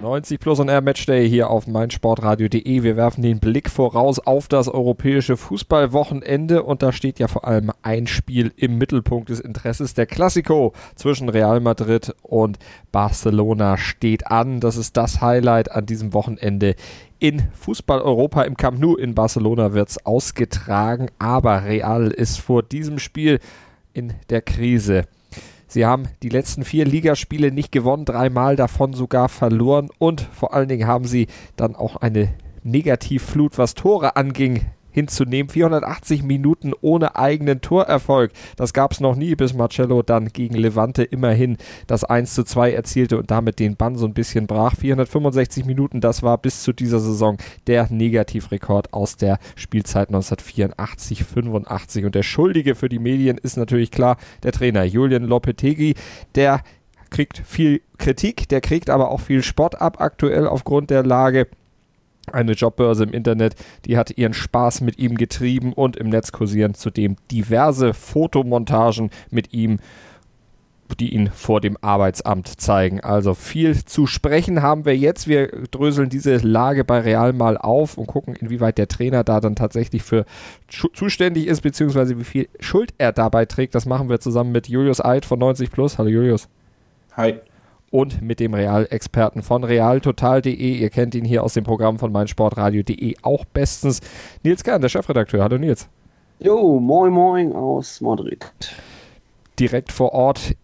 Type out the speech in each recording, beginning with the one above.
90 Plus und Air Matchday hier auf meinsportradio.de. Wir werfen den Blick voraus auf das europäische Fußballwochenende und da steht ja vor allem ein Spiel im Mittelpunkt des Interesses. Der Classico zwischen Real Madrid und Barcelona steht an. Das ist das Highlight an diesem Wochenende in Fußball Europa im Camp Nou in Barcelona wird es ausgetragen, aber Real ist vor diesem Spiel in der Krise. Sie haben die letzten vier Ligaspiele nicht gewonnen, dreimal davon sogar verloren und vor allen Dingen haben sie dann auch eine Negativflut, was Tore anging, hinzunehmen. 480 Minuten ohne eigenen Torerfolg. Das gab es noch nie, bis Marcello dann gegen Levante immerhin das 1 zu 2 erzielte und damit den Bann so ein bisschen brach. 465 Minuten, das war bis zu dieser Saison der Negativrekord aus der Spielzeit 1984, 85. Und der Schuldige für die Medien ist natürlich klar der Trainer Julian Lopetegui, der kriegt viel Kritik, der kriegt aber auch viel Sport ab aktuell aufgrund der Lage eine Jobbörse im Internet, die hat ihren Spaß mit ihm getrieben und im Netz kursieren zudem diverse Fotomontagen mit ihm, die ihn vor dem Arbeitsamt zeigen. Also viel zu sprechen haben wir jetzt. Wir dröseln diese Lage bei Real mal auf und gucken, inwieweit der Trainer da dann tatsächlich für zuständig ist, beziehungsweise wie viel Schuld er dabei trägt. Das machen wir zusammen mit Julius Eid von 90 Plus. Hallo Julius. Hi und mit dem Real-Experten von realtotal.de. Ihr kennt ihn hier aus dem Programm von meinsportradio.de auch bestens. Nils Kern, der Chefredakteur. Hallo Nils. Jo, moin moin aus Madrid. Direkt vor Ort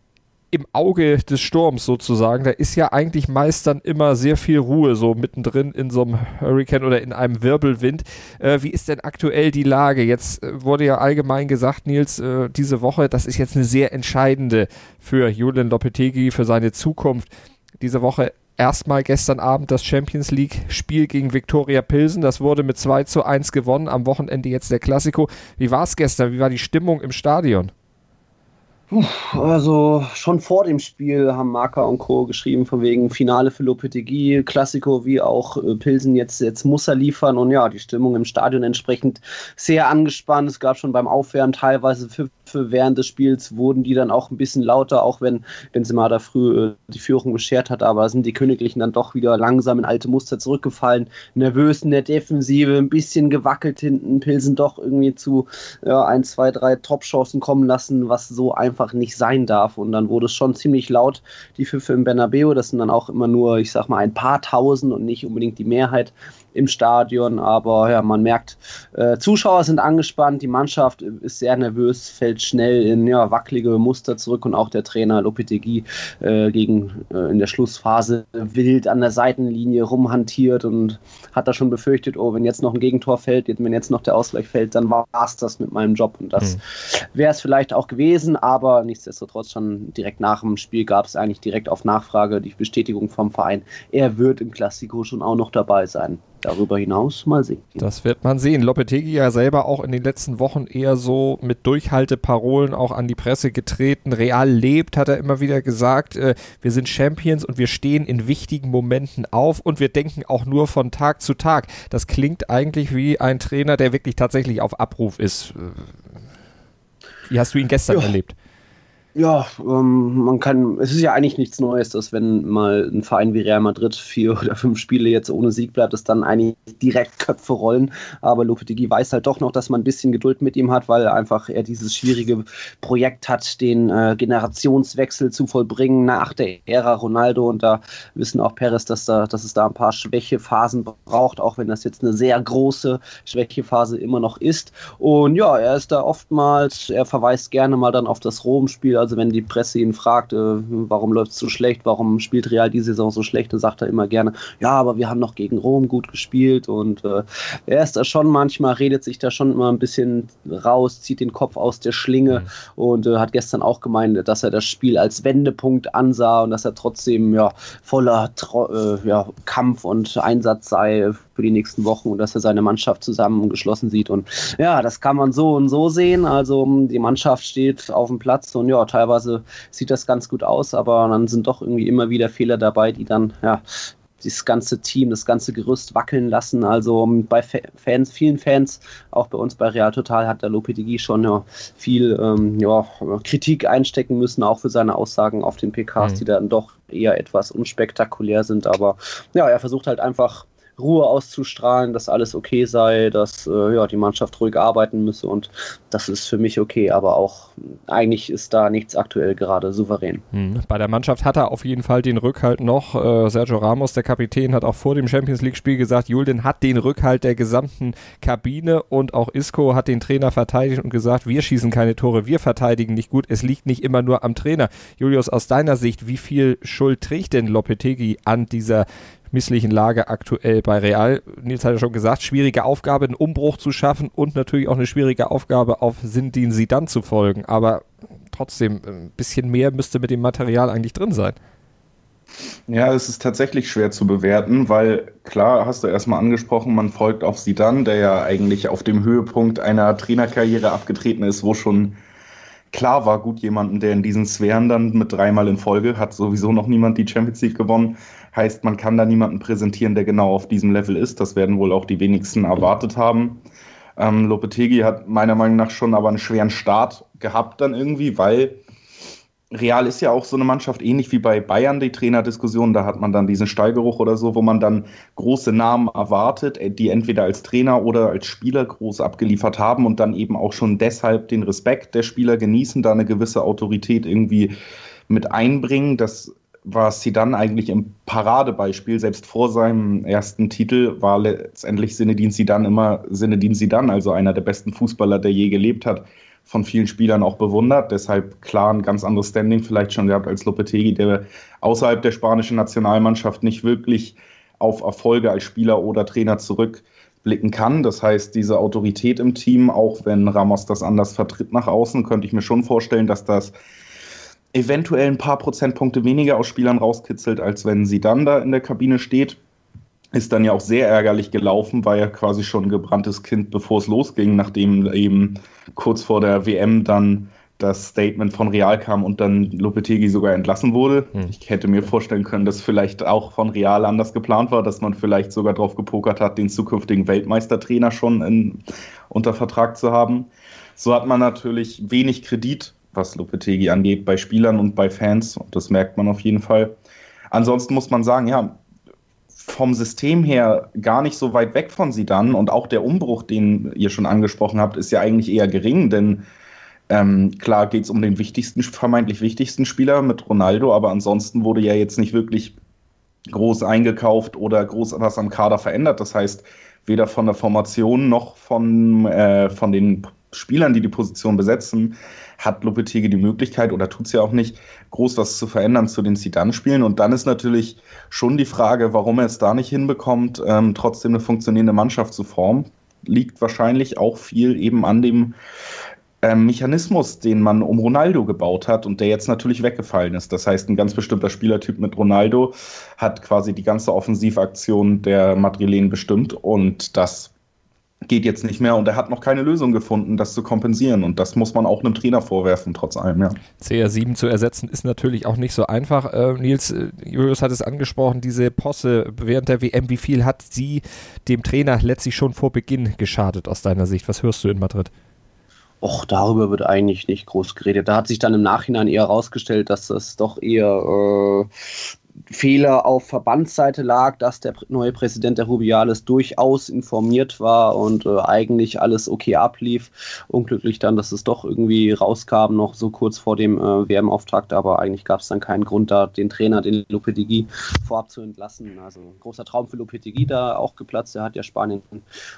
im Auge des Sturms sozusagen. Da ist ja eigentlich meist dann immer sehr viel Ruhe so mittendrin in so einem Hurricane oder in einem Wirbelwind. Äh, wie ist denn aktuell die Lage? Jetzt äh, wurde ja allgemein gesagt, Nils, äh, diese Woche, das ist jetzt eine sehr entscheidende für Julian Lopetegui, für seine Zukunft. Diese Woche erstmal gestern Abend das Champions League-Spiel gegen Viktoria Pilsen. Das wurde mit 2 zu 1 gewonnen. Am Wochenende jetzt der Klassiko. Wie war es gestern? Wie war die Stimmung im Stadion? Also schon vor dem Spiel haben Marker und Co. geschrieben, von wegen Finale für Lopetegui, Klassiko wie auch äh, Pilsen jetzt, jetzt muss er liefern und ja, die Stimmung im Stadion entsprechend sehr angespannt. Es gab schon beim Aufwärmen teilweise während des Spiels, wurden die dann auch ein bisschen lauter, auch wenn Benzema da früh äh, die Führung beschert hat, aber sind die Königlichen dann doch wieder langsam in alte Muster zurückgefallen, nervös in der Defensive, ein bisschen gewackelt hinten, Pilsen doch irgendwie zu ja, ein, zwei, drei Top-Chancen kommen lassen, was so einfach nicht sein darf. Und dann wurde es schon ziemlich laut, die Pfiffe im Bernabeu. Das sind dann auch immer nur, ich sag mal, ein paar Tausend und nicht unbedingt die Mehrheit im Stadion. Aber ja, man merkt, äh, Zuschauer sind angespannt, die Mannschaft ist sehr nervös, fällt schnell in ja, wackelige Muster zurück und auch der Trainer Lopetegui äh, gegen äh, in der Schlussphase wild an der Seitenlinie rumhantiert und hat da schon befürchtet, oh, wenn jetzt noch ein Gegentor fällt, wenn jetzt noch der Ausgleich fällt, dann war es das mit meinem Job. Und das mhm. wäre es vielleicht auch gewesen, aber nichtsdestotrotz schon direkt nach dem Spiel gab es eigentlich direkt auf Nachfrage die Bestätigung vom Verein, er wird im Klassiko schon auch noch dabei sein darüber hinaus mal sehen. Das wird man sehen. Lopetegi ja selber auch in den letzten Wochen eher so mit Durchhalteparolen auch an die Presse getreten. Real lebt, hat er immer wieder gesagt. Äh, wir sind Champions und wir stehen in wichtigen Momenten auf und wir denken auch nur von Tag zu Tag. Das klingt eigentlich wie ein Trainer, der wirklich tatsächlich auf Abruf ist. Äh, wie hast du ihn gestern ja. erlebt? Ja, ähm, man kann, es ist ja eigentlich nichts Neues, dass wenn mal ein Verein wie Real Madrid vier oder fünf Spiele jetzt ohne Sieg bleibt, dass dann eigentlich direkt Köpfe rollen. Aber Lopetegui weiß halt doch noch, dass man ein bisschen Geduld mit ihm hat, weil einfach er dieses schwierige Projekt hat, den äh, Generationswechsel zu vollbringen nach der Ära Ronaldo. Und da wissen auch Perez, dass, da, dass es da ein paar Schwächephasen braucht, auch wenn das jetzt eine sehr große Schwächephase immer noch ist. Und ja, er ist da oftmals, er verweist gerne mal dann auf das Rom-Spiel also wenn die Presse ihn fragt, äh, warum läuft es so schlecht, warum spielt Real die Saison so schlecht, dann sagt er immer gerne, ja, aber wir haben noch gegen Rom gut gespielt und äh, er ist da schon manchmal, redet sich da schon immer ein bisschen raus, zieht den Kopf aus der Schlinge mhm. und äh, hat gestern auch gemeint, dass er das Spiel als Wendepunkt ansah und dass er trotzdem ja voller äh, ja, Kampf und Einsatz sei für die nächsten Wochen und dass er seine Mannschaft zusammengeschlossen sieht. Und ja, das kann man so und so sehen. Also die Mannschaft steht auf dem Platz und ja, teilweise sieht das ganz gut aus, aber dann sind doch irgendwie immer wieder Fehler dabei, die dann ja das ganze Team, das ganze Gerüst wackeln lassen. Also ähm, bei Fans, vielen Fans, auch bei uns bei Real Total, hat der Lopetegui schon ja, viel ähm, ja, Kritik einstecken müssen, auch für seine Aussagen auf den PKs, mhm. die dann doch eher etwas unspektakulär sind. Aber ja, er versucht halt einfach Ruhe auszustrahlen, dass alles okay sei, dass äh, ja, die Mannschaft ruhig arbeiten müsse und das ist für mich okay, aber auch eigentlich ist da nichts aktuell gerade souverän. Hm. Bei der Mannschaft hat er auf jeden Fall den Rückhalt noch. Äh, Sergio Ramos, der Kapitän, hat auch vor dem Champions League-Spiel gesagt, Julian hat den Rückhalt der gesamten Kabine und auch Isco hat den Trainer verteidigt und gesagt, wir schießen keine Tore, wir verteidigen nicht gut, es liegt nicht immer nur am Trainer. Julius, aus deiner Sicht, wie viel Schuld trägt denn Lopetegui an dieser misslichen Lage aktuell bei Real. Nils hat ja schon gesagt, schwierige Aufgabe, einen Umbruch zu schaffen und natürlich auch eine schwierige Aufgabe, auf Sindin Sidan zu folgen. Aber trotzdem, ein bisschen mehr müsste mit dem Material eigentlich drin sein. Ja, es ist tatsächlich schwer zu bewerten, weil klar, hast du erstmal angesprochen, man folgt auf Sidan, der ja eigentlich auf dem Höhepunkt einer Trainerkarriere abgetreten ist, wo schon klar war, gut, jemanden, der in diesen Sphären dann mit dreimal in Folge hat sowieso noch niemand die Champions League gewonnen, Heißt, man kann da niemanden präsentieren, der genau auf diesem Level ist. Das werden wohl auch die wenigsten erwartet haben. Ähm, Lopetegi hat meiner Meinung nach schon aber einen schweren Start gehabt dann irgendwie, weil Real ist ja auch so eine Mannschaft, ähnlich wie bei Bayern die Trainerdiskussion, da hat man dann diesen Stallgeruch oder so, wo man dann große Namen erwartet, äh, die entweder als Trainer oder als Spieler groß abgeliefert haben und dann eben auch schon deshalb den Respekt der Spieler genießen, da eine gewisse Autorität irgendwie mit einbringen. Das war Sidan eigentlich im Paradebeispiel. Selbst vor seinem ersten Titel war letztendlich Sinedin Sidan immer Sinedin Sidan, also einer der besten Fußballer, der je gelebt hat, von vielen Spielern auch bewundert. Deshalb klar ein ganz anderes Standing vielleicht schon gehabt als Lopetegui, der außerhalb der spanischen Nationalmannschaft nicht wirklich auf Erfolge als Spieler oder Trainer zurückblicken kann. Das heißt, diese Autorität im Team, auch wenn Ramos das anders vertritt nach außen, könnte ich mir schon vorstellen, dass das eventuell ein paar Prozentpunkte weniger aus Spielern rauskitzelt, als wenn sie dann da in der Kabine steht. Ist dann ja auch sehr ärgerlich gelaufen, war ja quasi schon ein gebranntes Kind, bevor es losging, nachdem eben kurz vor der WM dann das Statement von Real kam und dann Lopetegi sogar entlassen wurde. Hm. Ich hätte mir vorstellen können, dass vielleicht auch von Real anders geplant war, dass man vielleicht sogar drauf gepokert hat, den zukünftigen Weltmeistertrainer schon in, unter Vertrag zu haben. So hat man natürlich wenig Kredit was Lopetegi angeht, bei Spielern und bei Fans. Und das merkt man auf jeden Fall. Ansonsten muss man sagen, ja, vom System her gar nicht so weit weg von sie dann. Und auch der Umbruch, den ihr schon angesprochen habt, ist ja eigentlich eher gering, denn ähm, klar geht es um den wichtigsten, vermeintlich wichtigsten Spieler mit Ronaldo, aber ansonsten wurde ja jetzt nicht wirklich groß eingekauft oder groß was am Kader verändert. Das heißt, weder von der Formation noch von, äh, von den Spielern, die die Position besetzen, hat Lopetegui die Möglichkeit oder tut es ja auch nicht, groß was zu verändern zu den Zidane-Spielen. Und dann ist natürlich schon die Frage, warum er es da nicht hinbekommt, ähm, trotzdem eine funktionierende Mannschaft zu formen. Liegt wahrscheinlich auch viel eben an dem ähm, Mechanismus, den man um Ronaldo gebaut hat und der jetzt natürlich weggefallen ist. Das heißt, ein ganz bestimmter Spielertyp mit Ronaldo hat quasi die ganze Offensivaktion der Madrilen bestimmt und das geht jetzt nicht mehr und er hat noch keine Lösung gefunden, das zu kompensieren. Und das muss man auch einem Trainer vorwerfen, trotz allem, ja. CR7 zu ersetzen ist natürlich auch nicht so einfach. Äh, Nils, äh, Julius hat es angesprochen, diese Posse während der WM, wie viel hat sie dem Trainer letztlich schon vor Beginn geschadet aus deiner Sicht? Was hörst du in Madrid? Och, darüber wird eigentlich nicht groß geredet. Da hat sich dann im Nachhinein eher herausgestellt, dass das doch eher äh, Fehler auf Verbandsseite lag, dass der neue Präsident der Rubiales durchaus informiert war und äh, eigentlich alles okay ablief. Unglücklich dann, dass es doch irgendwie rauskam, noch so kurz vor dem äh, WM-Auftakt, aber eigentlich gab es dann keinen Grund da, den Trainer, den Lopetegui, vorab zu entlassen. Also großer Traum für Lopetegui da auch geplatzt. Er hat ja Spanien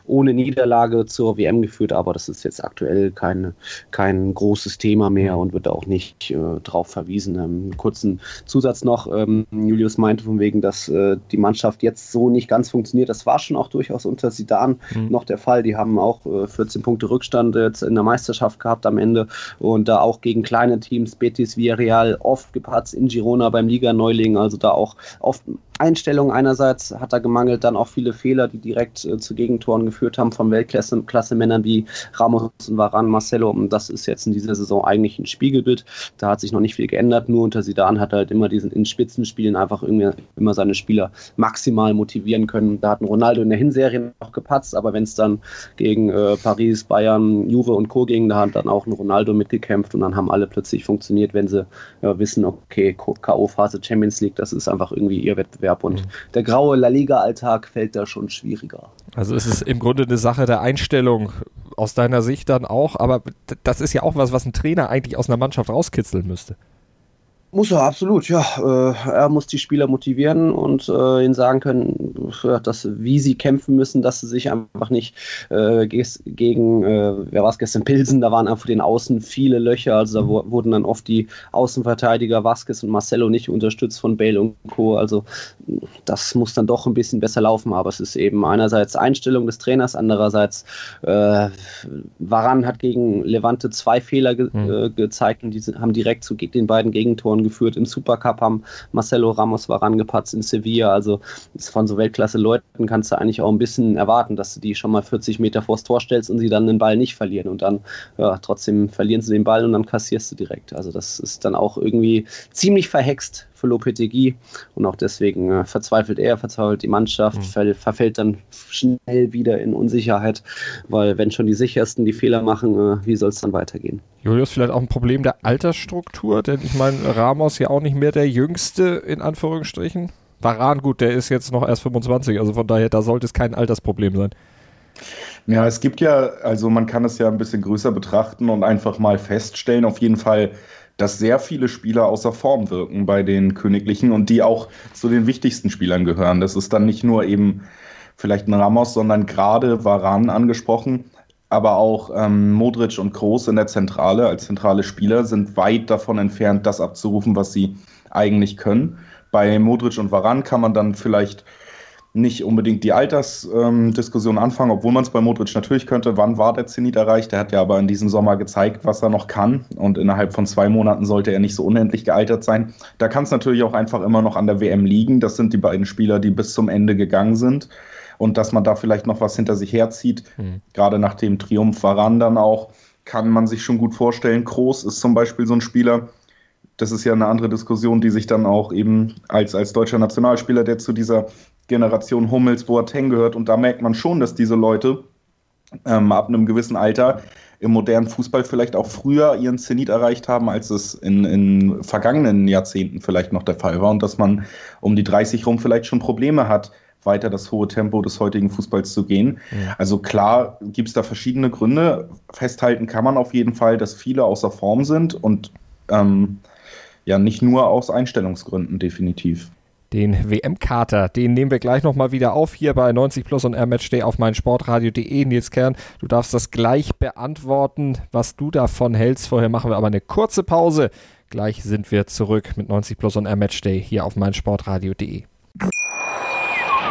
ohne Niederlage zur WM geführt, aber das ist jetzt aktuell kein, kein großes Thema mehr und wird auch nicht äh, drauf verwiesen. Ähm, kurzen Zusatz noch. Ähm, Julius meinte, von wegen, dass äh, die Mannschaft jetzt so nicht ganz funktioniert. Das war schon auch durchaus unter Sidan mhm. noch der Fall. Die haben auch äh, 14 Punkte Rückstand jetzt in der Meisterschaft gehabt am Ende und da auch gegen kleine Teams, Betis, Villarreal, oft gepatzt in Girona beim Liga-Neuling, also da auch oft Einstellung einerseits hat er gemangelt, dann auch viele Fehler, die direkt äh, zu Gegentoren geführt haben von Weltklasse-Männern wie Ramos und Varan, Marcelo. Und das ist jetzt in dieser Saison eigentlich ein Spiegelbild. Da hat sich noch nicht viel geändert. Nur unter Sidan hat er halt immer diesen in Spitzenspielen einfach irgendwie immer seine Spieler maximal motivieren können. Da hat ein Ronaldo in der Hinserie noch gepatzt, aber wenn es dann gegen äh, Paris, Bayern, Juve und Co. ging, da hat dann auch ein Ronaldo mitgekämpft und dann haben alle plötzlich funktioniert, wenn sie ja, wissen, okay, K.O.-Phase Champions League, das ist einfach irgendwie ihr Wettbewerb Wettbewerb und mhm. der graue La Liga-Alltag fällt da schon schwieriger. Also es ist im Grunde eine Sache der Einstellung aus deiner Sicht dann auch, aber das ist ja auch was, was ein Trainer eigentlich aus einer Mannschaft rauskitzeln müsste. Muss er, absolut, ja. Äh, er muss die Spieler motivieren und äh, ihnen sagen können, dass, wie sie kämpfen müssen, dass sie sich einfach nicht äh, gegen, äh, wer war es gestern, Pilsen, da waren einfach den Außen viele Löcher, also da wurden dann oft die Außenverteidiger Vasquez und Marcelo nicht unterstützt von Bale und Co. Also das muss dann doch ein bisschen besser laufen, aber es ist eben einerseits Einstellung des Trainers, andererseits äh, Varan hat gegen Levante zwei Fehler ge mhm. gezeigt und die haben direkt zu den beiden Gegentoren Toren geführt. Im Supercup haben Marcelo Ramos war rangepatzt in Sevilla. Also von so Weltklasse-Leuten kannst du eigentlich auch ein bisschen erwarten, dass du die schon mal 40 Meter vors Tor stellst und sie dann den Ball nicht verlieren. Und dann, ja, trotzdem verlieren sie den Ball und dann kassierst du direkt. Also das ist dann auch irgendwie ziemlich verhext für Lopetegui und auch deswegen äh, verzweifelt er, verzweifelt die Mannschaft, mhm. verfällt dann schnell wieder in Unsicherheit, weil wenn schon die sichersten die Fehler machen, äh, wie soll es dann weitergehen? Julius, vielleicht auch ein Problem der Altersstruktur, denn ich meine, Ramos ja auch nicht mehr der Jüngste in Anführungsstrichen. Varan, gut, der ist jetzt noch erst 25, also von daher, da sollte es kein Altersproblem sein. Ja, es gibt ja, also man kann es ja ein bisschen größer betrachten und einfach mal feststellen, auf jeden Fall dass sehr viele Spieler außer Form wirken bei den Königlichen und die auch zu den wichtigsten Spielern gehören. Das ist dann nicht nur eben vielleicht ein Ramos, sondern gerade Varan angesprochen, aber auch ähm, Modric und Kroos in der Zentrale als zentrale Spieler sind weit davon entfernt, das abzurufen, was sie eigentlich können. Bei Modric und Varan kann man dann vielleicht nicht unbedingt die Altersdiskussion ähm, anfangen, obwohl man es bei Modric natürlich könnte. Wann war der Zenit erreicht? Der hat ja aber in diesem Sommer gezeigt, was er noch kann. Und innerhalb von zwei Monaten sollte er nicht so unendlich gealtert sein. Da kann es natürlich auch einfach immer noch an der WM liegen. Das sind die beiden Spieler, die bis zum Ende gegangen sind. Und dass man da vielleicht noch was hinter sich herzieht, mhm. gerade nach dem Triumph Varan dann auch, kann man sich schon gut vorstellen. Kroos ist zum Beispiel so ein Spieler, das ist ja eine andere Diskussion, die sich dann auch eben als, als deutscher Nationalspieler, der zu dieser Generation Hummels, Boateng gehört. Und da merkt man schon, dass diese Leute ähm, ab einem gewissen Alter im modernen Fußball vielleicht auch früher ihren Zenit erreicht haben, als es in, in vergangenen Jahrzehnten vielleicht noch der Fall war. Und dass man um die 30 rum vielleicht schon Probleme hat, weiter das hohe Tempo des heutigen Fußballs zu gehen. Ja. Also klar gibt es da verschiedene Gründe. Festhalten kann man auf jeden Fall, dass viele außer Form sind und ähm, ja nicht nur aus Einstellungsgründen definitiv. Den WM-Kater, den nehmen wir gleich nochmal wieder auf hier bei 90 Plus und R-Match auf meinsportradio.de. Nils Kern, du darfst das gleich beantworten, was du davon hältst. Vorher machen wir aber eine kurze Pause. Gleich sind wir zurück mit 90 Plus und R-Match hier auf meinsportradio.de.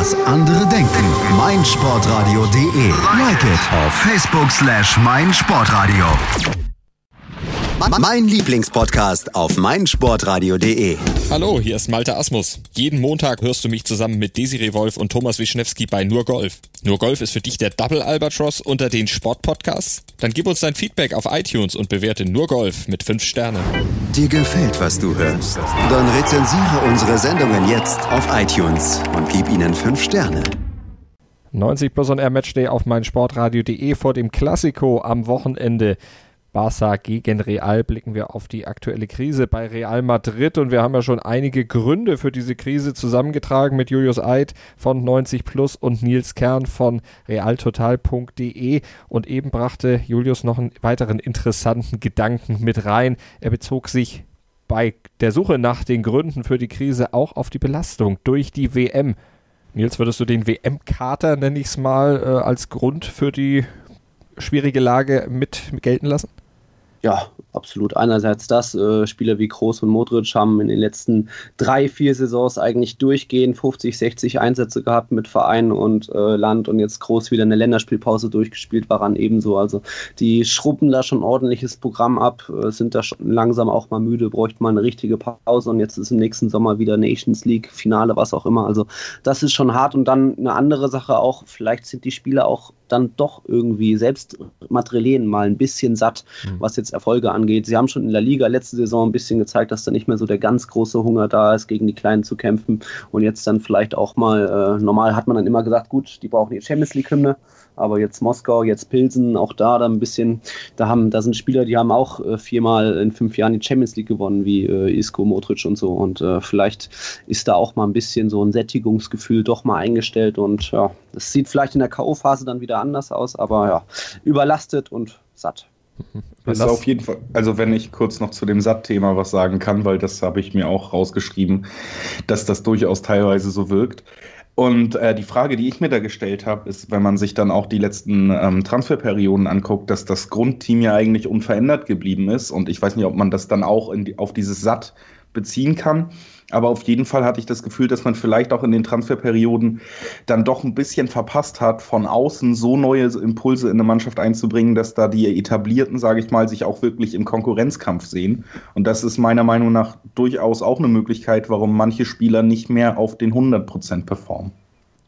Was andere denken. meinsportradio.de. Like it auf Facebook slash meinsportradio. Mein Lieblingspodcast auf meinsportradio.de. Hallo, hier ist Malte Asmus. Jeden Montag hörst du mich zusammen mit Desiree Wolf und Thomas Wischnewski bei Nur Golf. Nur Golf ist für dich der Double Albatross unter den Sportpodcasts? Dann gib uns dein Feedback auf iTunes und bewerte Nur Golf mit 5 Sternen. Dir gefällt, was du hörst? Dann rezensiere unsere Sendungen jetzt auf iTunes und gib ihnen 5 Sterne. 90 Plus on Air Matchday auf meinsportradio.de vor dem Klassiko am Wochenende. Barca gegen Real blicken wir auf die aktuelle Krise bei Real Madrid und wir haben ja schon einige Gründe für diese Krise zusammengetragen mit Julius Eid von 90 Plus und Nils Kern von realtotal.de und eben brachte Julius noch einen weiteren interessanten Gedanken mit rein. Er bezog sich bei der Suche nach den Gründen für die Krise auch auf die Belastung durch die WM. Nils, würdest du den WM-Kater, nenne ich es mal, äh, als Grund für die schwierige Lage mit gelten lassen? Ja, absolut. Einerseits das, äh, Spieler wie Kroos und Modric haben in den letzten drei, vier Saisons eigentlich durchgehend 50, 60 Einsätze gehabt mit Verein und äh, Land und jetzt Kroos wieder eine Länderspielpause durchgespielt, Waran ebenso. Also die schrubben da schon ordentliches Programm ab, äh, sind da schon langsam auch mal müde, bräuchten mal eine richtige Pause und jetzt ist im nächsten Sommer wieder Nations League, Finale, was auch immer. Also das ist schon hart und dann eine andere Sache auch, vielleicht sind die Spieler auch dann doch irgendwie selbst Materialien mal ein bisschen satt, mhm. was jetzt Erfolge angeht. Sie haben schon in der Liga letzte Saison ein bisschen gezeigt, dass da nicht mehr so der ganz große Hunger da ist, gegen die Kleinen zu kämpfen. Und jetzt dann vielleicht auch mal, äh, normal hat man dann immer gesagt, gut, die brauchen die Champions League-Hymne. Aber jetzt Moskau, jetzt Pilsen, auch da dann ein bisschen, da haben, da sind Spieler, die haben auch äh, viermal in fünf Jahren die Champions League gewonnen, wie äh, Isco, Modric und so. Und äh, vielleicht ist da auch mal ein bisschen so ein Sättigungsgefühl doch mal eingestellt. Und ja, das sieht vielleicht in der K.O.-Phase dann wieder anders aus, aber ja, überlastet und satt. Das ist auf jeden Fall, also wenn ich kurz noch zu dem Satt-Thema was sagen kann, weil das habe ich mir auch rausgeschrieben, dass das durchaus teilweise so wirkt. Und äh, die Frage, die ich mir da gestellt habe, ist, wenn man sich dann auch die letzten ähm, Transferperioden anguckt, dass das Grundteam ja eigentlich unverändert geblieben ist. Und ich weiß nicht, ob man das dann auch die, auf dieses Satt beziehen kann. Aber auf jeden Fall hatte ich das Gefühl, dass man vielleicht auch in den Transferperioden dann doch ein bisschen verpasst hat, von außen so neue Impulse in eine Mannschaft einzubringen, dass da die etablierten, sage ich mal, sich auch wirklich im Konkurrenzkampf sehen. Und das ist meiner Meinung nach durchaus auch eine Möglichkeit, warum manche Spieler nicht mehr auf den 100 Prozent performen.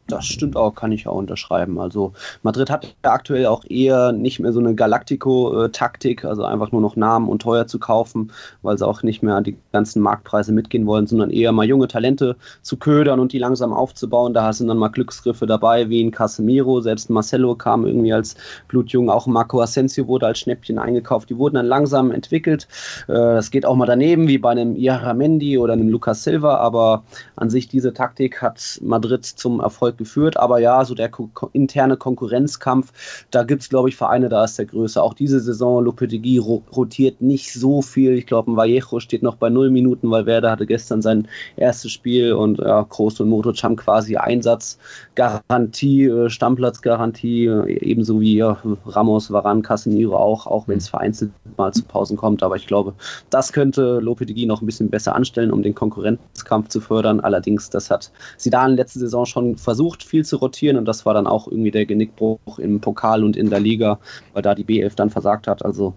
Das stimmt auch, kann ich auch unterschreiben. Also Madrid hat ja aktuell auch eher nicht mehr so eine Galactico-Taktik, also einfach nur noch Namen und teuer zu kaufen, weil sie auch nicht mehr die ganzen Marktpreise mitgehen wollen, sondern eher mal junge Talente zu ködern und die langsam aufzubauen. Da sind dann mal Glücksgriffe dabei, wie in Casemiro, selbst Marcelo kam irgendwie als blutjung, auch Marco Asensio wurde als Schnäppchen eingekauft. Die wurden dann langsam entwickelt. Äh, das geht auch mal daneben, wie bei einem Iaramendi oder einem Lucas Silva, aber an sich diese Taktik hat Madrid zum Erfolg Erfolg geführt. Aber ja, so der ko interne Konkurrenzkampf, da gibt es, glaube ich, Vereine, da ist der größte. Auch diese Saison, Lopetegui ro rotiert nicht so viel. Ich glaube, ein Vallejo steht noch bei null Minuten, weil Werder hatte gestern sein erstes Spiel und ja, Kroos und Modric haben quasi Einsatzgarantie, äh, Stammplatzgarantie, äh, ebenso wie ja, Ramos, Varan, Casemiro auch, auch wenn es vereinzelt mal zu Pausen kommt. Aber ich glaube, das könnte Lopetegui noch ein bisschen besser anstellen, um den Konkurrenzkampf zu fördern. Allerdings, das hat Zidane letzte Saison schon versucht versucht, viel zu rotieren und das war dann auch irgendwie der Genickbruch im Pokal und in der Liga, weil da die B11 dann versagt hat. Also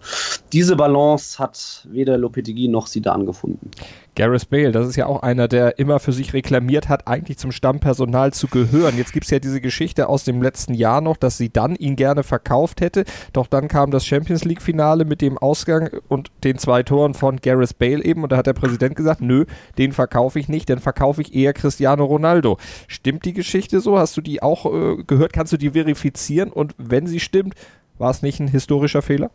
diese Balance hat weder Lopetegui noch Sidan gefunden. Gareth Bale, das ist ja auch einer, der immer für sich reklamiert hat, eigentlich zum Stammpersonal zu gehören. Jetzt gibt es ja diese Geschichte aus dem letzten Jahr noch, dass sie dann ihn gerne verkauft hätte. Doch dann kam das Champions League-Finale mit dem Ausgang und den zwei Toren von Gareth Bale eben. Und da hat der Präsident gesagt, nö, den verkaufe ich nicht, dann verkaufe ich eher Cristiano Ronaldo. Stimmt die Geschichte so? Hast du die auch äh, gehört? Kannst du die verifizieren? Und wenn sie stimmt, war es nicht ein historischer Fehler?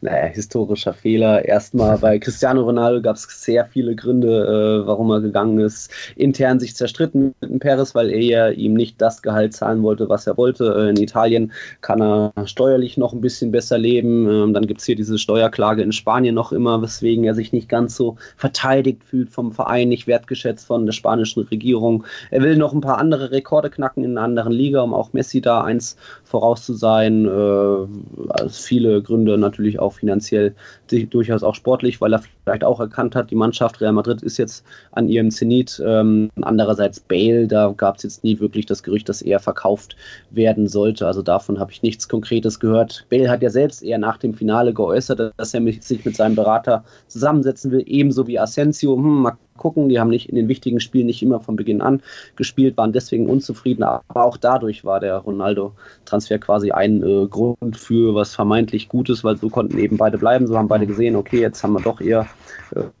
Naja, historischer Fehler. Erstmal bei Cristiano Ronaldo gab es sehr viele Gründe, äh, warum er gegangen ist. Intern sich zerstritten mit dem Perez, weil er ja ihm nicht das Gehalt zahlen wollte, was er wollte. Äh, in Italien kann er steuerlich noch ein bisschen besser leben. Ähm, dann gibt es hier diese Steuerklage in Spanien noch immer, weswegen er sich nicht ganz so verteidigt fühlt vom Verein, nicht wertgeschätzt von der spanischen Regierung. Er will noch ein paar andere Rekorde knacken in einer anderen Liga, um auch Messi da eins voraus zu sein. Äh, also viele Gründe natürlich natürlich auch finanziell durchaus auch sportlich, weil er vielleicht auch erkannt hat, die Mannschaft Real Madrid ist jetzt an ihrem Zenit. Ähm, andererseits Bale, da gab es jetzt nie wirklich das Gerücht, dass er verkauft werden sollte. Also davon habe ich nichts Konkretes gehört. Bale hat ja selbst eher nach dem Finale geäußert, dass er sich mit seinem Berater zusammensetzen will, ebenso wie Asensio. Hm, mal gucken. Die haben nicht in den wichtigen Spielen nicht immer von Beginn an gespielt, waren deswegen unzufrieden. Aber auch dadurch war der Ronaldo-Transfer quasi ein äh, Grund für was vermeintlich Gutes, weil so konnten eben beide bleiben. So haben beide gesehen, okay, jetzt haben wir doch eher,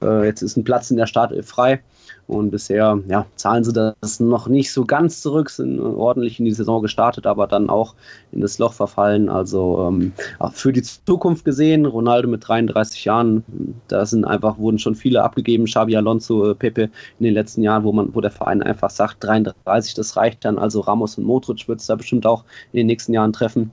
äh, jetzt ist ein Platz in der Startelf frei. Und bisher ja, zahlen sie das noch nicht so ganz zurück, sind ordentlich in die Saison gestartet, aber dann auch in das Loch verfallen. Also ähm, für die Zukunft gesehen, Ronaldo mit 33 Jahren, da sind einfach, wurden schon viele abgegeben, Xabi Alonso, äh, Pepe in den letzten Jahren, wo man, wo der Verein einfach sagt, 33, das reicht dann. Also Ramos und Modric wird es da bestimmt auch in den nächsten Jahren treffen.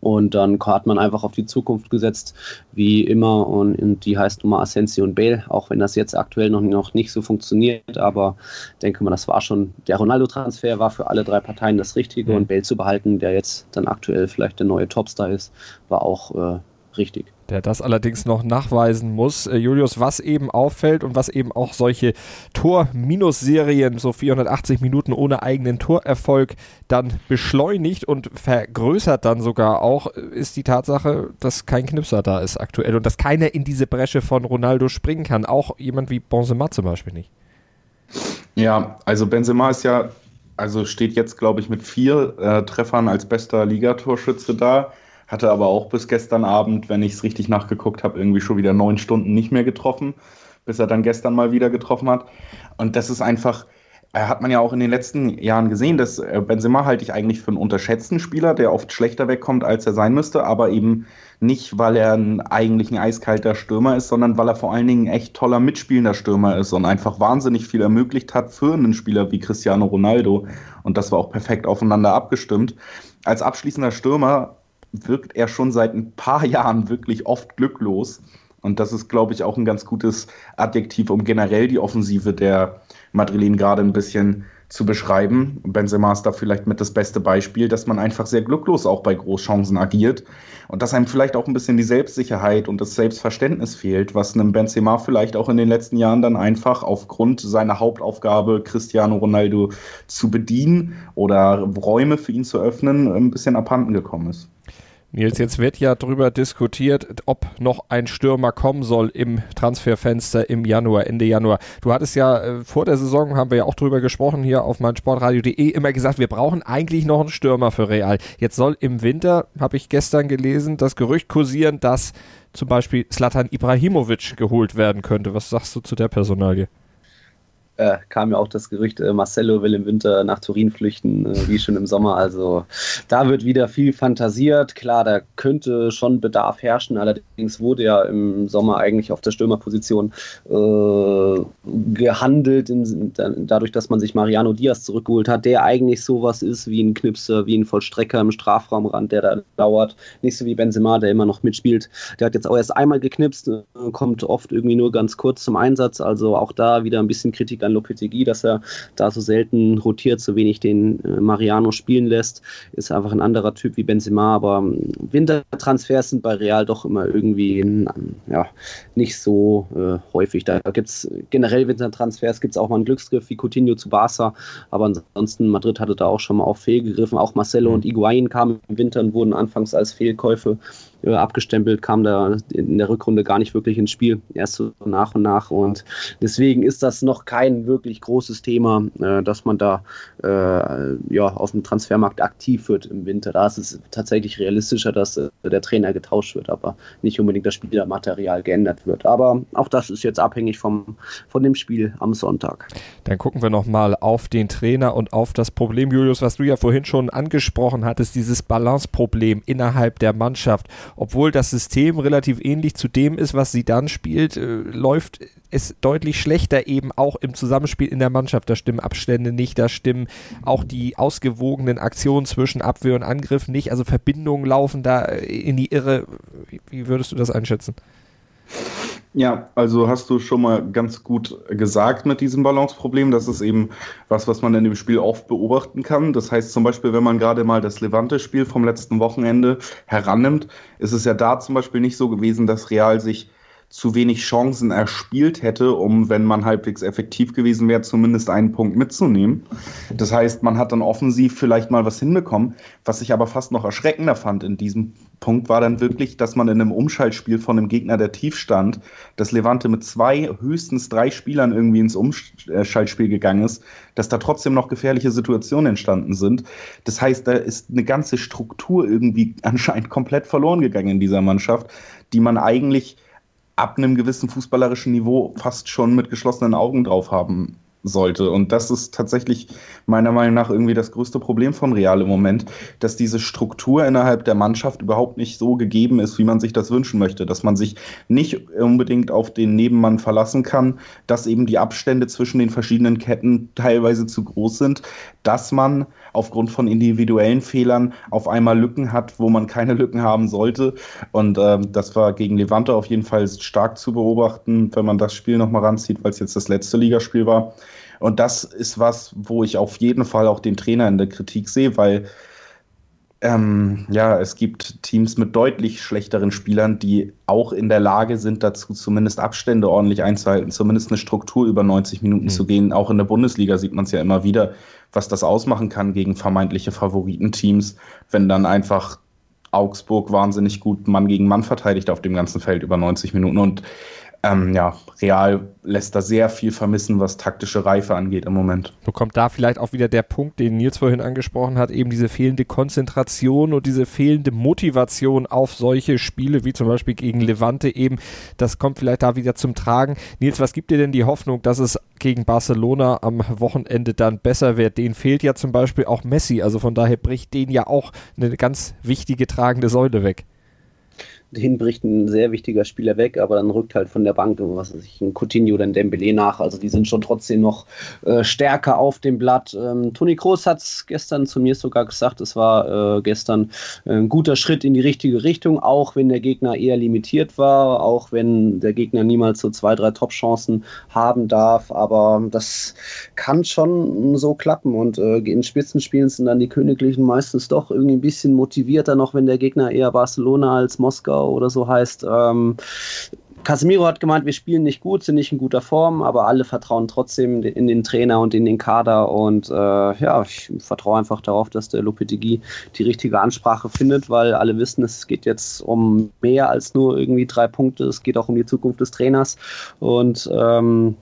Und dann hat man einfach auf die Zukunft gesetzt, wie immer. Und, und die heißt nun mal Asensio und Bale, auch wenn das jetzt aktuell noch, noch nicht so funktioniert. Aber denke mal, das war schon, der Ronaldo-Transfer war für alle drei Parteien das Richtige. Mhm. Und Bale zu behalten, der jetzt dann aktuell vielleicht der neue Topstar ist, war auch äh, richtig der das allerdings noch nachweisen muss. Äh, Julius, was eben auffällt und was eben auch solche Tor-Minus-Serien, so 480 Minuten ohne eigenen Torerfolg, dann beschleunigt und vergrößert dann sogar auch, ist die Tatsache, dass kein Knipser da ist aktuell und dass keiner in diese Bresche von Ronaldo springen kann. Auch jemand wie Benzema zum Beispiel nicht. Ja, also Benzema ist ja, also steht jetzt, glaube ich, mit vier äh, Treffern als bester Ligatorschütze da hatte aber auch bis gestern Abend, wenn ich es richtig nachgeguckt habe, irgendwie schon wieder neun Stunden nicht mehr getroffen, bis er dann gestern mal wieder getroffen hat. Und das ist einfach, äh, hat man ja auch in den letzten Jahren gesehen, dass äh, Benzema halte ich eigentlich für einen unterschätzten Spieler, der oft schlechter wegkommt, als er sein müsste, aber eben nicht, weil er ein, eigentlich ein eiskalter Stürmer ist, sondern weil er vor allen Dingen ein echt toller mitspielender Stürmer ist und einfach wahnsinnig viel ermöglicht hat für einen Spieler wie Cristiano Ronaldo. Und das war auch perfekt aufeinander abgestimmt. Als abschließender Stürmer wirkt er schon seit ein paar Jahren wirklich oft glücklos. Und das ist, glaube ich, auch ein ganz gutes Adjektiv, um generell die Offensive der Madrilen gerade ein bisschen zu beschreiben. Benzema ist da vielleicht mit das beste Beispiel, dass man einfach sehr glücklos auch bei Großchancen agiert und dass einem vielleicht auch ein bisschen die Selbstsicherheit und das Selbstverständnis fehlt, was einem Benzema vielleicht auch in den letzten Jahren dann einfach aufgrund seiner Hauptaufgabe, Cristiano Ronaldo zu bedienen oder Räume für ihn zu öffnen, ein bisschen abhanden gekommen ist. Nils, jetzt wird ja darüber diskutiert, ob noch ein Stürmer kommen soll im Transferfenster im Januar, Ende Januar. Du hattest ja äh, vor der Saison, haben wir ja auch drüber gesprochen, hier auf meinsportradio.de immer gesagt, wir brauchen eigentlich noch einen Stürmer für Real. Jetzt soll im Winter, habe ich gestern gelesen, das Gerücht kursieren, dass zum Beispiel Slatan Ibrahimovic geholt werden könnte. Was sagst du zu der Personalie? Äh, kam ja auch das Gerücht, äh, Marcello will im Winter nach Turin flüchten, äh, wie schon im Sommer. Also da wird wieder viel fantasiert. Klar, da könnte schon Bedarf herrschen. Allerdings wurde ja im Sommer eigentlich auf der Stürmerposition äh, gehandelt, in, dadurch, dass man sich Mariano Diaz zurückgeholt hat, der eigentlich sowas ist wie ein Knipser, wie ein Vollstrecker im Strafraumrand, der da dauert. Nicht so wie Benzema, der immer noch mitspielt. Der hat jetzt auch erst einmal geknipst, äh, kommt oft irgendwie nur ganz kurz zum Einsatz. Also auch da wieder ein bisschen Kritik an Lopetegui, dass er da so selten rotiert, so wenig den äh, Mariano spielen lässt. Ist einfach ein anderer Typ wie Benzema, aber ähm, Wintertransfers sind bei Real doch immer irgendwie ja, nicht so äh, häufig. Da gibt es generell Wintertransfers, gibt es auch mal einen Glücksgriff wie Coutinho zu Barca, aber ansonsten Madrid hatte da auch schon mal auf fehlgegriffen. Auch Marcelo mhm. und Higuain kamen im Winter und wurden anfangs als Fehlkäufe abgestempelt, kam da in der Rückrunde gar nicht wirklich ins Spiel, erst so nach und nach. Und deswegen ist das noch kein wirklich großes Thema, äh, dass man da äh, ja, auf dem Transfermarkt aktiv wird im Winter. Da ist es tatsächlich realistischer, dass äh, der Trainer getauscht wird, aber nicht unbedingt das Spielermaterial geändert wird. Aber auch das ist jetzt abhängig vom, von dem Spiel am Sonntag. Dann gucken wir nochmal auf den Trainer und auf das Problem, Julius, was du ja vorhin schon angesprochen hattest, dieses Balanceproblem innerhalb der Mannschaft obwohl das System relativ ähnlich zu dem ist, was sie dann spielt, äh, läuft es deutlich schlechter eben auch im Zusammenspiel in der Mannschaft. Da stimmen Abstände nicht, da stimmen auch die ausgewogenen Aktionen zwischen Abwehr und Angriff nicht. Also Verbindungen laufen da in die Irre. Wie würdest du das einschätzen? Ja, also hast du schon mal ganz gut gesagt mit diesem Balanceproblem. Das ist eben was, was man in dem Spiel oft beobachten kann. Das heißt zum Beispiel, wenn man gerade mal das Levante-Spiel vom letzten Wochenende herannimmt, ist es ja da zum Beispiel nicht so gewesen, dass Real sich zu wenig Chancen erspielt hätte, um, wenn man halbwegs effektiv gewesen wäre, zumindest einen Punkt mitzunehmen. Das heißt, man hat dann offensiv vielleicht mal was hinbekommen. Was ich aber fast noch erschreckender fand in diesem Punkt war dann wirklich, dass man in einem Umschaltspiel von einem Gegner, der tief stand, das Levante mit zwei, höchstens drei Spielern irgendwie ins Umschaltspiel gegangen ist, dass da trotzdem noch gefährliche Situationen entstanden sind. Das heißt, da ist eine ganze Struktur irgendwie anscheinend komplett verloren gegangen in dieser Mannschaft, die man eigentlich ab einem gewissen fußballerischen Niveau fast schon mit geschlossenen Augen drauf haben sollte. Und das ist tatsächlich meiner Meinung nach irgendwie das größte Problem von Real im Moment, dass diese Struktur innerhalb der Mannschaft überhaupt nicht so gegeben ist, wie man sich das wünschen möchte. Dass man sich nicht unbedingt auf den Nebenmann verlassen kann, dass eben die Abstände zwischen den verschiedenen Ketten teilweise zu groß sind, dass man aufgrund von individuellen Fehlern auf einmal Lücken hat, wo man keine Lücken haben sollte. Und äh, das war gegen Levante auf jeden Fall stark zu beobachten, wenn man das Spiel nochmal ranzieht, weil es jetzt das letzte Ligaspiel war. Und das ist was, wo ich auf jeden Fall auch den Trainer in der Kritik sehe, weil ähm, ja, es gibt Teams mit deutlich schlechteren Spielern, die auch in der Lage sind, dazu zumindest Abstände ordentlich einzuhalten, zumindest eine Struktur über 90 Minuten mhm. zu gehen. Auch in der Bundesliga sieht man es ja immer wieder, was das ausmachen kann gegen vermeintliche Favoritenteams, wenn dann einfach Augsburg wahnsinnig gut Mann gegen Mann verteidigt auf dem ganzen Feld über 90 Minuten. Und ähm, ja, Real lässt da sehr viel vermissen, was taktische Reife angeht im Moment. So kommt da vielleicht auch wieder der Punkt, den Nils vorhin angesprochen hat, eben diese fehlende Konzentration und diese fehlende Motivation auf solche Spiele, wie zum Beispiel gegen Levante eben. Das kommt vielleicht da wieder zum Tragen. Nils, was gibt dir denn die Hoffnung, dass es gegen Barcelona am Wochenende dann besser wird? Den fehlt ja zum Beispiel auch Messi, also von daher bricht den ja auch eine ganz wichtige tragende Säule weg den bricht ein sehr wichtiger Spieler weg, aber dann rückt halt von der Bank was weiß ich, ein Coutinho oder ein Dembele nach. Also die sind schon trotzdem noch äh, stärker auf dem Blatt. Ähm, Toni Kroos hat es gestern zu mir sogar gesagt, es war äh, gestern ein guter Schritt in die richtige Richtung, auch wenn der Gegner eher limitiert war, auch wenn der Gegner niemals so zwei, drei Top-Chancen haben darf. Aber das kann schon so klappen und äh, in Spitzenspielen sind dann die Königlichen meistens doch irgendwie ein bisschen motivierter, noch wenn der Gegner eher Barcelona als Moskau oder so heißt. Ähm, Casemiro hat gemeint, wir spielen nicht gut, sind nicht in guter Form, aber alle vertrauen trotzdem in den Trainer und in den Kader. Und äh, ja, ich vertraue einfach darauf, dass der Lopetegui die richtige Ansprache findet, weil alle wissen, es geht jetzt um mehr als nur irgendwie drei Punkte. Es geht auch um die Zukunft des Trainers. Und ähm,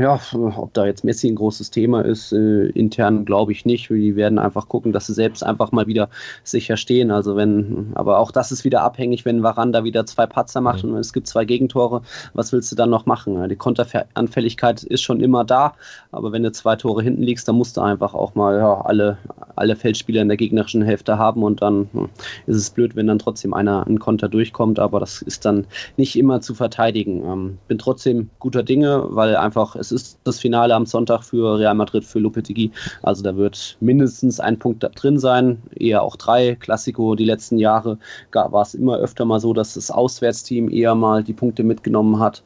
ja, ob da jetzt Messi ein großes Thema ist, äh, intern glaube ich nicht. Die werden einfach gucken, dass sie selbst einfach mal wieder sicher stehen. Also wenn, aber auch das ist wieder abhängig, wenn Varanda wieder zwei Patzer macht mhm. und es gibt zwei Gegentore, was willst du dann noch machen? Die Konteranfälligkeit ist schon immer da, aber wenn du zwei Tore hinten liegst, dann musst du einfach auch mal ja, alle, alle Feldspieler in der gegnerischen Hälfte haben und dann hm, ist es blöd, wenn dann trotzdem einer ein Konter durchkommt, aber das ist dann nicht immer zu verteidigen. Ähm, bin trotzdem guter Dinge, weil einfach es ist das Finale am Sonntag für Real Madrid, für Lopetegui. Also da wird mindestens ein Punkt drin sein, eher auch drei. Klassiko die letzten Jahre war es immer öfter mal so, dass das Auswärtsteam eher mal die Punkte mitgenommen hat.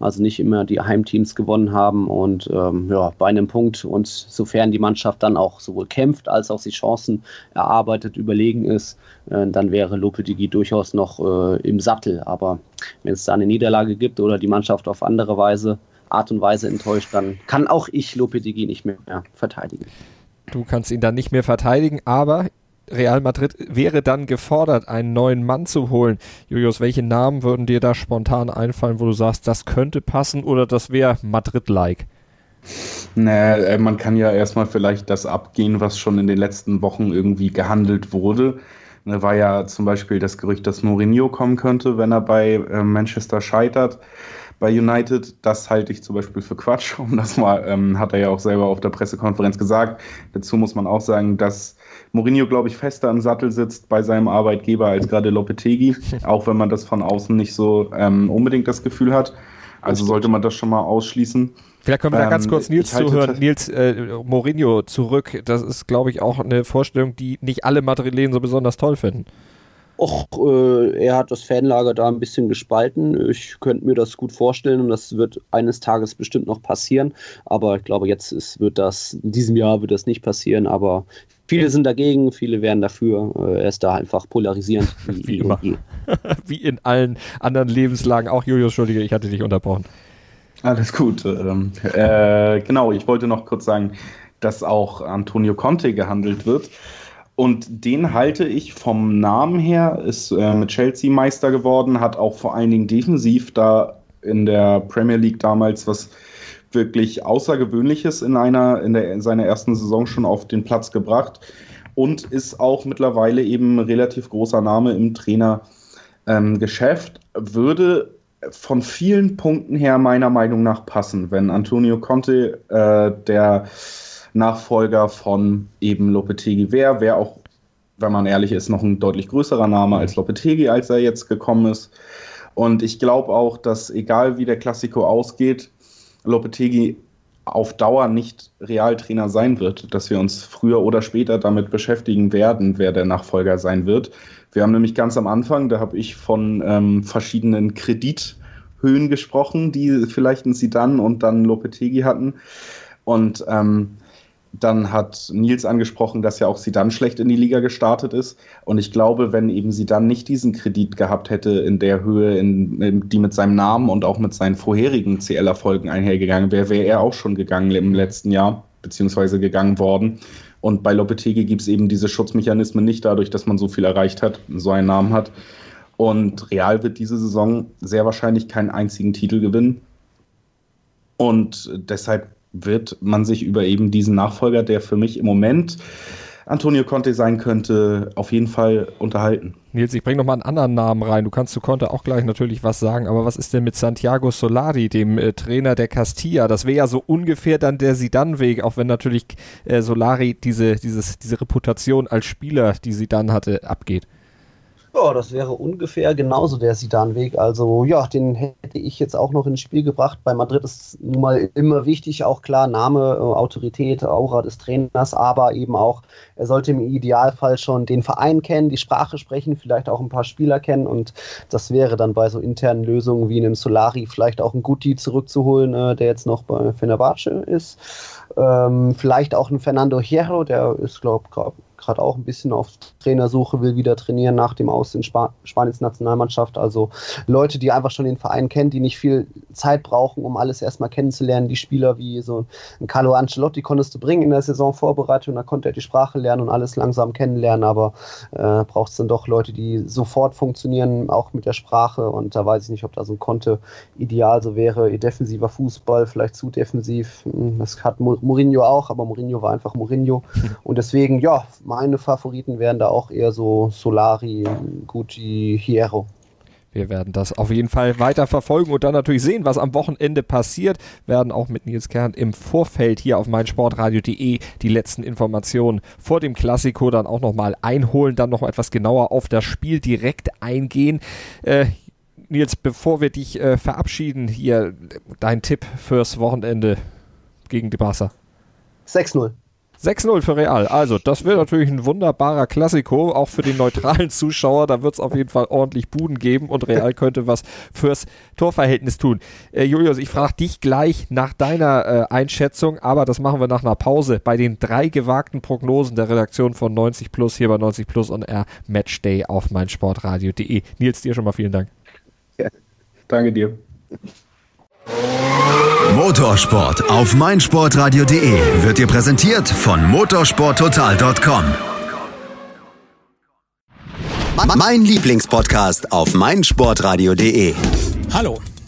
Also nicht immer die Heimteams gewonnen haben. Und ähm, ja, bei einem Punkt und sofern die Mannschaft dann auch sowohl kämpft als auch sich Chancen erarbeitet, überlegen ist, äh, dann wäre Lopetegui durchaus noch äh, im Sattel. Aber wenn es da eine Niederlage gibt oder die Mannschaft auf andere Weise Art und Weise enttäuscht, dann kann auch ich Lopetegui nicht mehr verteidigen. Du kannst ihn dann nicht mehr verteidigen, aber Real Madrid wäre dann gefordert, einen neuen Mann zu holen. Julius, welche Namen würden dir da spontan einfallen, wo du sagst, das könnte passen oder das wäre Madrid-like? Naja, äh, man kann ja erstmal vielleicht das abgehen, was schon in den letzten Wochen irgendwie gehandelt wurde. Da ne, war ja zum Beispiel das Gerücht, dass Mourinho kommen könnte, wenn er bei äh, Manchester scheitert bei United. Das halte ich zum Beispiel für Quatsch. Um das mal, ähm, hat er ja auch selber auf der Pressekonferenz gesagt. Dazu muss man auch sagen, dass Mourinho, glaube ich, fester im Sattel sitzt bei seinem Arbeitgeber als gerade Lopetegi, auch wenn man das von außen nicht so ähm, unbedingt das Gefühl hat. Also sollte man das schon mal ausschließen. Vielleicht können wir da ganz ähm, kurz Nils zuhören. Nils äh, Mourinho zurück. Das ist, glaube ich, auch eine Vorstellung, die nicht alle Madrilenen so besonders toll finden. Och, äh, er hat das Fanlager da ein bisschen gespalten. Ich könnte mir das gut vorstellen und das wird eines Tages bestimmt noch passieren. Aber ich glaube, jetzt ist, wird das, in diesem Jahr wird das nicht passieren. Aber viele sind dagegen, viele wären dafür. Äh, er ist da einfach polarisierend. Wie, wie immer. wie in allen anderen Lebenslagen. Auch Julius, Entschuldige, ich hatte dich unterbrochen. Alles gut. Ähm, äh, genau, ich wollte noch kurz sagen, dass auch Antonio Conte gehandelt wird. Und den halte ich vom Namen her, ist äh, mit Chelsea Meister geworden, hat auch vor allen Dingen defensiv da in der Premier League damals was wirklich Außergewöhnliches in einer, in, der, in seiner ersten Saison schon auf den Platz gebracht und ist auch mittlerweile eben relativ großer Name im Trainergeschäft. Ähm, würde von vielen Punkten her meiner Meinung nach passen, wenn Antonio Conte äh, der Nachfolger von eben Lopetegi wäre, wäre auch, wenn man ehrlich ist, noch ein deutlich größerer Name als Lopetegi, als er jetzt gekommen ist. Und ich glaube auch, dass egal wie der Klassiko ausgeht, Lopetegi auf Dauer nicht Realtrainer sein wird, dass wir uns früher oder später damit beschäftigen werden, wer der Nachfolger sein wird. Wir haben nämlich ganz am Anfang, da habe ich von ähm, verschiedenen Kredithöhen gesprochen, die vielleicht ein Sidan und dann Lopetegi hatten. Und ähm, dann hat Nils angesprochen, dass ja auch sie dann schlecht in die Liga gestartet ist. Und ich glaube, wenn eben sie dann nicht diesen Kredit gehabt hätte in der Höhe, in, in, die mit seinem Namen und auch mit seinen vorherigen CL-Erfolgen einhergegangen wäre, wäre er auch schon gegangen im letzten Jahr, beziehungsweise gegangen worden. Und bei Lopetegi gibt es eben diese Schutzmechanismen nicht dadurch, dass man so viel erreicht hat, so einen Namen hat. Und Real wird diese Saison sehr wahrscheinlich keinen einzigen Titel gewinnen. Und deshalb wird man sich über eben diesen Nachfolger, der für mich im Moment Antonio Conte sein könnte, auf jeden Fall unterhalten. Nils, ich bringe nochmal einen anderen Namen rein. Du kannst zu Conte auch gleich natürlich was sagen, aber was ist denn mit Santiago Solari, dem äh, Trainer der Castilla? Das wäre ja so ungefähr dann der Sidan-Weg, auch wenn natürlich äh, Solari diese, dieses, diese Reputation als Spieler, die Sidan hatte, abgeht. Ja, das wäre ungefähr genauso der Sidan-Weg. Also ja, den hätte ich jetzt auch noch ins Spiel gebracht. Bei Madrid ist nun mal immer wichtig, auch klar Name, äh, Autorität, Aura des Trainers, aber eben auch, er sollte im Idealfall schon den Verein kennen, die Sprache sprechen, vielleicht auch ein paar Spieler kennen und das wäre dann bei so internen Lösungen wie einem Solari vielleicht auch ein Guti zurückzuholen, äh, der jetzt noch bei Fenerbahce ist. Ähm, vielleicht auch ein Fernando Hierro, der ist, glaube ich, gerade auch ein bisschen auf Trainersuche, will wieder trainieren nach dem Aus in Spa Spaniens Nationalmannschaft. Also Leute, die einfach schon den Verein kennen, die nicht viel Zeit brauchen, um alles erstmal kennenzulernen. Die Spieler wie so ein Carlo Ancelotti konntest du bringen in der Saisonvorbereitung, da konnte er die Sprache lernen und alles langsam kennenlernen, aber äh, brauchst dann doch Leute, die sofort funktionieren, auch mit der Sprache. Und da weiß ich nicht, ob da so ein Konto ideal so wäre. Defensiver Fußball, vielleicht zu defensiv. Hm, das hat Mourinho auch, aber Mourinho war einfach Mourinho. Und deswegen, ja, meine Favoriten wären da auch eher so Solari, Gucci, Hierro. Wir werden das auf jeden Fall weiter verfolgen und dann natürlich sehen, was am Wochenende passiert. Werden auch mit Nils Kern im Vorfeld hier auf meinsportradio.de die letzten Informationen vor dem Klassiko dann auch nochmal einholen, dann noch etwas genauer auf das Spiel direkt eingehen. Äh, Nils, bevor wir dich äh, verabschieden, hier dein Tipp fürs Wochenende gegen die Barca. 6-0. 6-0 für Real. Also, das wird natürlich ein wunderbarer Klassiko, auch für den neutralen Zuschauer. Da wird es auf jeden Fall ordentlich Buden geben und Real könnte was fürs Torverhältnis tun. Äh, Julius, ich frage dich gleich nach deiner äh, Einschätzung, aber das machen wir nach einer Pause bei den drei gewagten Prognosen der Redaktion von 90 Plus hier bei 90 Plus und R Matchday auf meinsportradio.de. Nils, dir schon mal vielen Dank. Ja, danke dir. Motorsport auf meinsportradio.de wird dir präsentiert von motorsporttotal.com. Mein Lieblingspodcast auf meinsportradio.de. Hallo.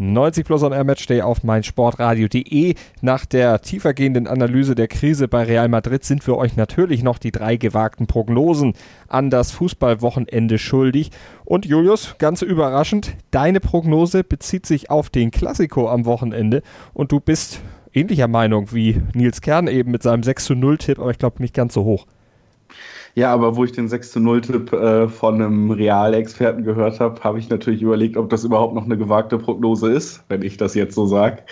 90 Plus on Air Matchday auf meinsportradio.de. Nach der tiefergehenden Analyse der Krise bei Real Madrid sind wir euch natürlich noch die drei gewagten Prognosen an das Fußballwochenende schuldig. Und Julius, ganz überraschend, deine Prognose bezieht sich auf den Klassiko am Wochenende und du bist ähnlicher Meinung wie Nils Kern eben mit seinem 6 zu 0 Tipp, aber ich glaube nicht ganz so hoch. Ja, aber wo ich den 6 zu 0 Tipp äh, von einem Realexperten gehört habe, habe ich natürlich überlegt, ob das überhaupt noch eine gewagte Prognose ist, wenn ich das jetzt so sage.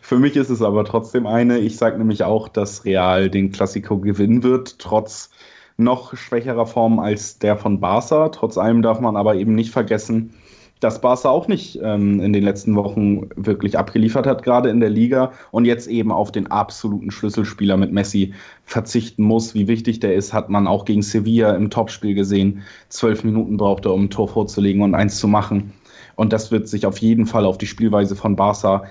Für mich ist es aber trotzdem eine. Ich sage nämlich auch, dass Real den Klassiko gewinnen wird, trotz noch schwächerer Form als der von Barca. Trotz allem darf man aber eben nicht vergessen, dass Barca auch nicht ähm, in den letzten Wochen wirklich abgeliefert hat, gerade in der Liga, und jetzt eben auf den absoluten Schlüsselspieler mit Messi verzichten muss. Wie wichtig der ist, hat man auch gegen Sevilla im Topspiel gesehen. Zwölf Minuten braucht er, um ein Tor vorzulegen und eins zu machen. Und das wird sich auf jeden Fall auf die Spielweise von Barca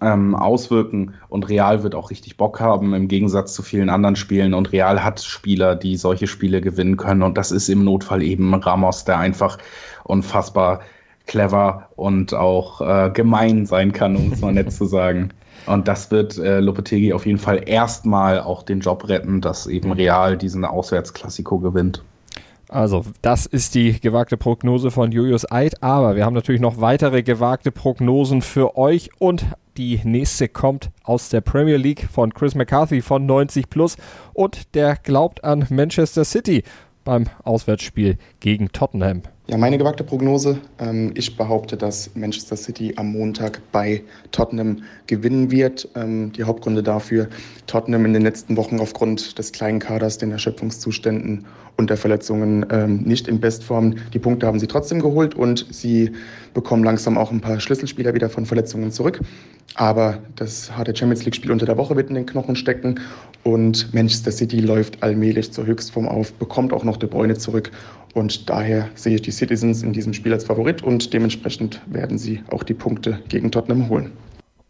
ähm, auswirken. Und Real wird auch richtig Bock haben, im Gegensatz zu vielen anderen Spielen. Und Real hat Spieler, die solche Spiele gewinnen können. Und das ist im Notfall eben Ramos, der einfach unfassbar clever und auch äh, gemein sein kann, um es mal nett zu sagen. Und das wird äh, Lopetegi auf jeden Fall erstmal auch den Job retten, dass eben Real diesen Auswärtsklassiko gewinnt. Also, das ist die gewagte Prognose von Julius Eid, aber wir haben natürlich noch weitere gewagte Prognosen für euch und die nächste kommt aus der Premier League von Chris McCarthy von 90 Plus und der glaubt an Manchester City beim Auswärtsspiel gegen Tottenham. Ja, meine gewagte Prognose. Ähm, ich behaupte, dass Manchester City am Montag bei Tottenham gewinnen wird. Ähm, die Hauptgründe dafür, Tottenham in den letzten Wochen aufgrund des kleinen Kaders, den Erschöpfungszuständen und der Verletzungen ähm, nicht in Bestform. Die Punkte haben sie trotzdem geholt und sie bekommen langsam auch ein paar Schlüsselspieler wieder von Verletzungen zurück. Aber das harte Champions League-Spiel unter der Woche wird in den Knochen stecken und Manchester City läuft allmählich zur Höchstform auf, bekommt auch noch De Bruyne zurück und daher sehe ich die Citizens in diesem Spiel als Favorit und dementsprechend werden sie auch die Punkte gegen Tottenham holen.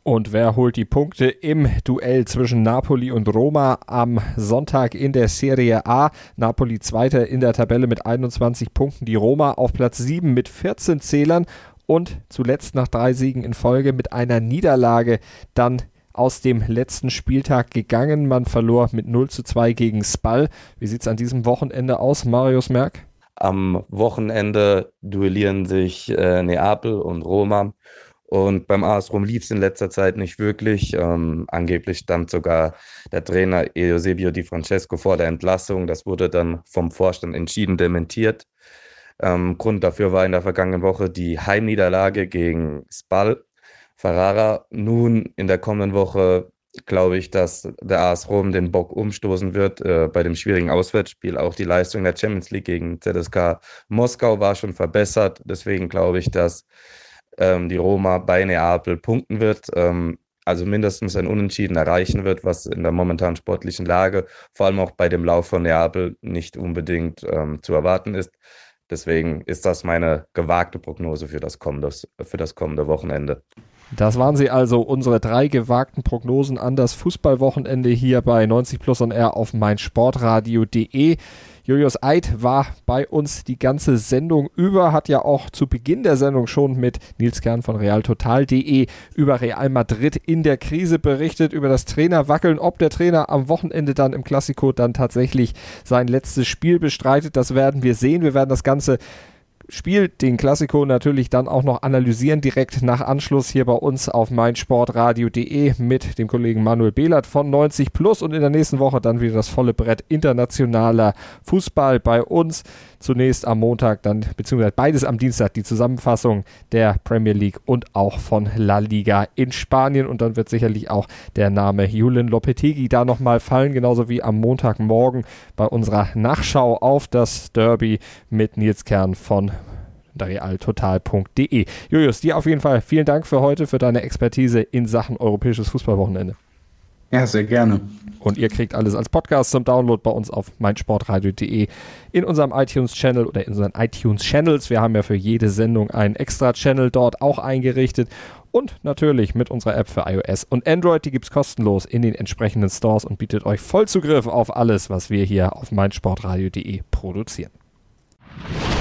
Und wer holt die Punkte im Duell zwischen Napoli und Roma am Sonntag in der Serie A? Napoli zweiter in der Tabelle mit 21 Punkten, die Roma auf Platz 7 mit 14 Zählern und zuletzt nach drei Siegen in Folge mit einer Niederlage dann aus dem letzten Spieltag gegangen. Man verlor mit 0 zu 2 gegen Spal. Wie sieht es an diesem Wochenende aus, Marius Merck? Am Wochenende duellieren sich äh, Neapel und Roma. Und beim AS Rom lief es in letzter Zeit nicht wirklich. Ähm, angeblich stand sogar der Trainer Eusebio Di Francesco vor der Entlassung. Das wurde dann vom Vorstand entschieden dementiert. Ähm, Grund dafür war in der vergangenen Woche die Heimniederlage gegen Spal. Ferrara nun in der kommenden Woche glaube ich, dass der AS Rom den Bock umstoßen wird äh, bei dem schwierigen Auswärtsspiel. Auch die Leistung der Champions League gegen ZSK Moskau war schon verbessert. Deswegen glaube ich, dass ähm, die Roma bei Neapel punkten wird. Ähm, also mindestens ein Unentschieden erreichen wird, was in der momentanen sportlichen Lage, vor allem auch bei dem Lauf von Neapel, nicht unbedingt ähm, zu erwarten ist. Deswegen ist das meine gewagte Prognose für das kommende, für das kommende Wochenende. Das waren sie also, unsere drei gewagten Prognosen an das Fußballwochenende hier bei 90 Plus on Air auf meinsportradio.de. Julius Eid war bei uns die ganze Sendung über, hat ja auch zu Beginn der Sendung schon mit Nils Kern von realtotal.de über Real Madrid in der Krise berichtet, über das Trainerwackeln, ob der Trainer am Wochenende dann im Klassiko dann tatsächlich sein letztes Spiel bestreitet. Das werden wir sehen. Wir werden das Ganze spielt den Klassiko natürlich dann auch noch analysieren, direkt nach Anschluss hier bei uns auf meinsportradio.de mit dem Kollegen Manuel Behlert von 90 Plus und in der nächsten Woche dann wieder das volle Brett internationaler Fußball bei uns. Zunächst am Montag, dann beziehungsweise beides am Dienstag die Zusammenfassung der Premier League und auch von La Liga in Spanien. Und dann wird sicherlich auch der Name Julian Lopetegui da nochmal fallen, genauso wie am Montagmorgen bei unserer Nachschau auf das Derby mit Nils Kern von realtotal.de. Julius, dir auf jeden Fall vielen Dank für heute, für deine Expertise in Sachen europäisches Fußballwochenende. Ja, sehr gerne. Und ihr kriegt alles als Podcast zum Download bei uns auf meinsportradio.de in unserem iTunes-Channel oder in unseren iTunes-Channels. Wir haben ja für jede Sendung einen Extra-Channel dort auch eingerichtet. Und natürlich mit unserer App für iOS und Android. Die gibt es kostenlos in den entsprechenden Stores und bietet euch Vollzugriff auf alles, was wir hier auf meinsportradio.de produzieren.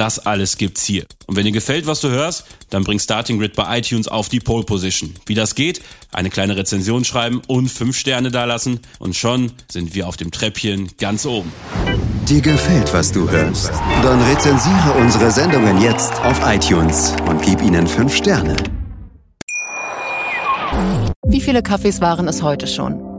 das alles gibt's hier. Und wenn dir gefällt, was du hörst, dann bring Starting Grid bei iTunes auf die Pole Position. Wie das geht? Eine kleine Rezension schreiben und fünf Sterne dalassen und schon sind wir auf dem Treppchen ganz oben. Dir gefällt, was du hörst? Dann rezensiere unsere Sendungen jetzt auf iTunes und gib ihnen fünf Sterne. Wie viele Kaffees waren es heute schon?